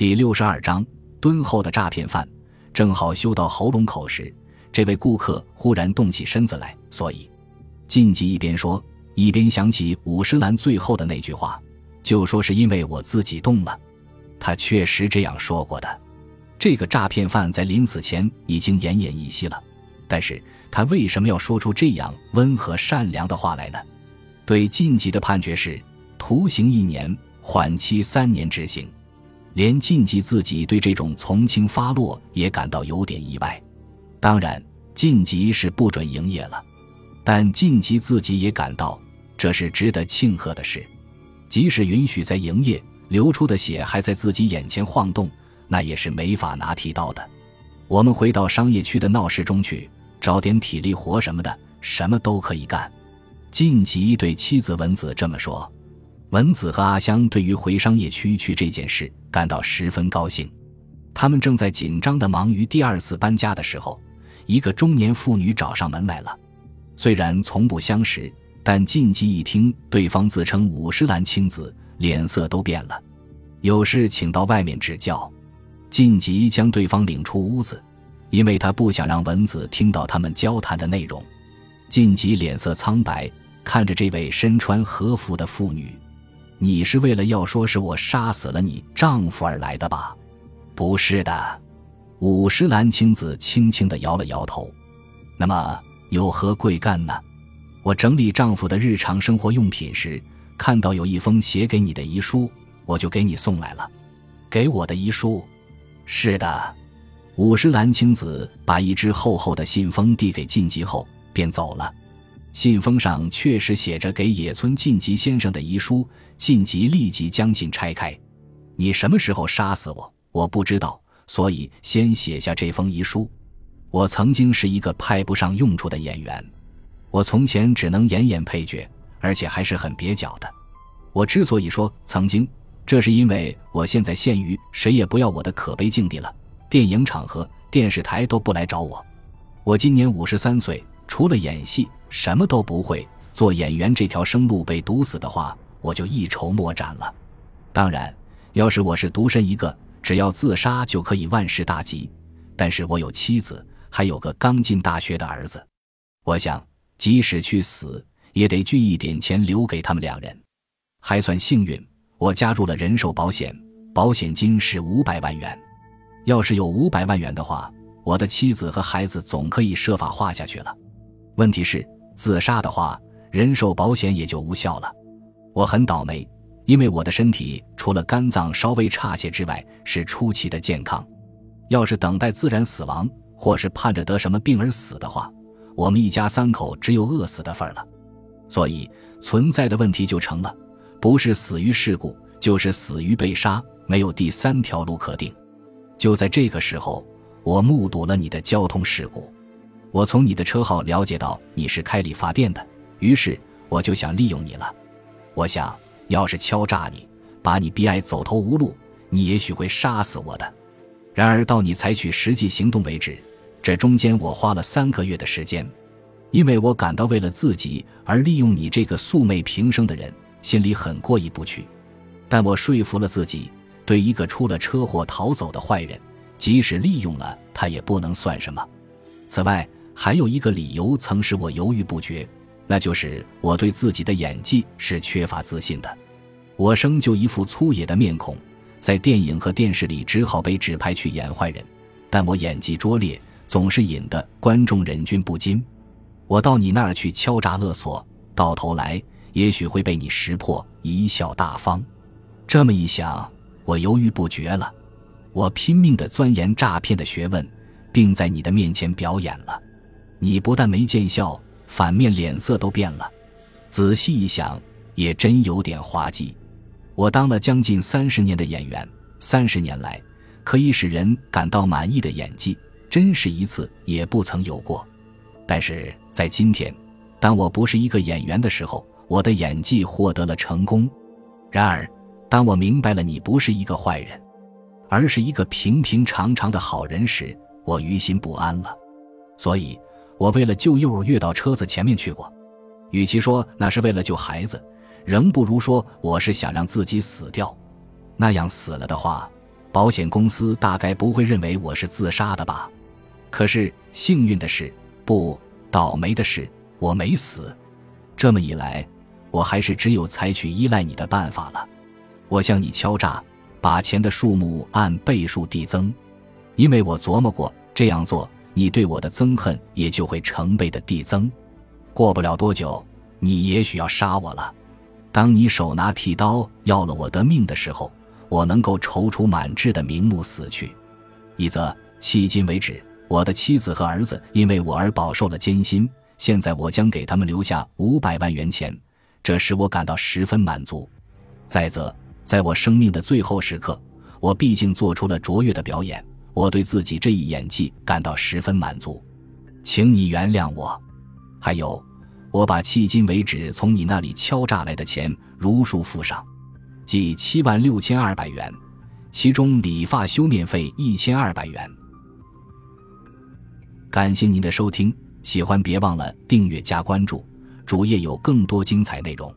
第六十二章敦厚的诈骗犯。正好修到喉咙口时，这位顾客忽然动起身子来，所以晋级一边说，一边想起五十岚最后的那句话，就说是因为我自己动了。他确实这样说过的。这个诈骗犯在临死前已经奄奄一息了，但是他为什么要说出这样温和善良的话来呢？对晋级的判决是徒刑一年，缓期三年执行。连晋级自己对这种从轻发落也感到有点意外。当然，晋级是不准营业了，但晋级自己也感到这是值得庆贺的事。即使允许在营业，流出的血还在自己眼前晃动，那也是没法拿剃刀的。我们回到商业区的闹市中去，找点体力活什么的，什么都可以干。晋级对妻子文子这么说。文子和阿香对于回商业区去这件事感到十分高兴。他们正在紧张地忙于第二次搬家的时候，一个中年妇女找上门来了。虽然从不相识，但晋级一听对方自称五十岚青子，脸色都变了。有事请到外面指教。晋级将对方领出屋子，因为他不想让文子听到他们交谈的内容。晋级脸色苍白，看着这位身穿和服的妇女。你是为了要说是我杀死了你丈夫而来的吧？不是的，五十岚青子轻轻地摇了摇头。那么有何贵干呢？我整理丈夫的日常生活用品时，看到有一封写给你的遗书，我就给你送来了。给我的遗书？是的。五十岚青子把一只厚厚的信封递给晋级后，便走了。信封上确实写着给野村晋吉先生的遗书。晋吉立即将信拆开。你什么时候杀死我？我不知道，所以先写下这封遗书。我曾经是一个派不上用处的演员，我从前只能演演配角，而且还是很蹩脚的。我之所以说曾经，这是因为我现在陷于谁也不要我的可悲境地了。电影场合、电视台都不来找我。我今年五十三岁，除了演戏。什么都不会做演员这条生路被堵死的话，我就一筹莫展了。当然，要是我是独身一个，只要自杀就可以万事大吉。但是我有妻子，还有个刚进大学的儿子。我想，即使去死，也得聚一点钱留给他们两人。还算幸运，我加入了人寿保险，保险金是五百万元。要是有五百万元的话，我的妻子和孩子总可以设法花下去了。问题是。自杀的话，人寿保险也就无效了。我很倒霉，因为我的身体除了肝脏稍微差些之外，是出奇的健康。要是等待自然死亡，或是盼着得什么病而死的话，我们一家三口只有饿死的份儿了。所以存在的问题就成了：不是死于事故，就是死于被杀，没有第三条路可定。就在这个时候，我目睹了你的交通事故。我从你的车号了解到你是开理发店的，于是我就想利用你了。我想要是敲诈你，把你逼爱走投无路，你也许会杀死我的。然而到你采取实际行动为止，这中间我花了三个月的时间，因为我感到为了自己而利用你这个素昧平生的人，心里很过意不去。但我说服了自己，对一个出了车祸逃走的坏人，即使利用了他也不能算什么。此外，还有一个理由曾使我犹豫不决，那就是我对自己的演技是缺乏自信的。我生就一副粗野的面孔，在电影和电视里只好被指派去演坏人。但我演技拙劣，总是引得观众忍俊不禁。我到你那儿去敲诈勒索，到头来也许会被你识破，贻笑大方。这么一想，我犹豫不决了。我拼命地钻研诈骗的学问，并在你的面前表演了。你不但没见效，反面脸色都变了。仔细一想，也真有点滑稽。我当了将近三十年的演员，三十年来可以使人感到满意的演技，真是一次也不曾有过。但是在今天，当我不是一个演员的时候，我的演技获得了成功。然而，当我明白了你不是一个坏人，而是一个平平常常的好人时，我于心不安了。所以。我为了救幼儿，跃到车子前面去过。与其说那是为了救孩子，仍不如说我是想让自己死掉。那样死了的话，保险公司大概不会认为我是自杀的吧？可是幸运的是，不倒霉的是，我没死。这么一来，我还是只有采取依赖你的办法了。我向你敲诈，把钱的数目按倍数递增，因为我琢磨过这样做，你对我的憎恨也就会成倍的递增。过不了多久，你也许要杀我了。当你手拿剃刀要了我的命的时候。我能够踌躇满志的瞑目死去，一则迄今为止，我的妻子和儿子因为我而饱受了艰辛，现在我将给他们留下五百万元钱，这使我感到十分满足；再则，在我生命的最后时刻，我毕竟做出了卓越的表演，我对自己这一演技感到十分满足，请你原谅我。还有，我把迄今为止从你那里敲诈来的钱如数付上。计七万六千二百元，其中理发修面费一千二百元。感谢您的收听，喜欢别忘了订阅加关注，主页有更多精彩内容。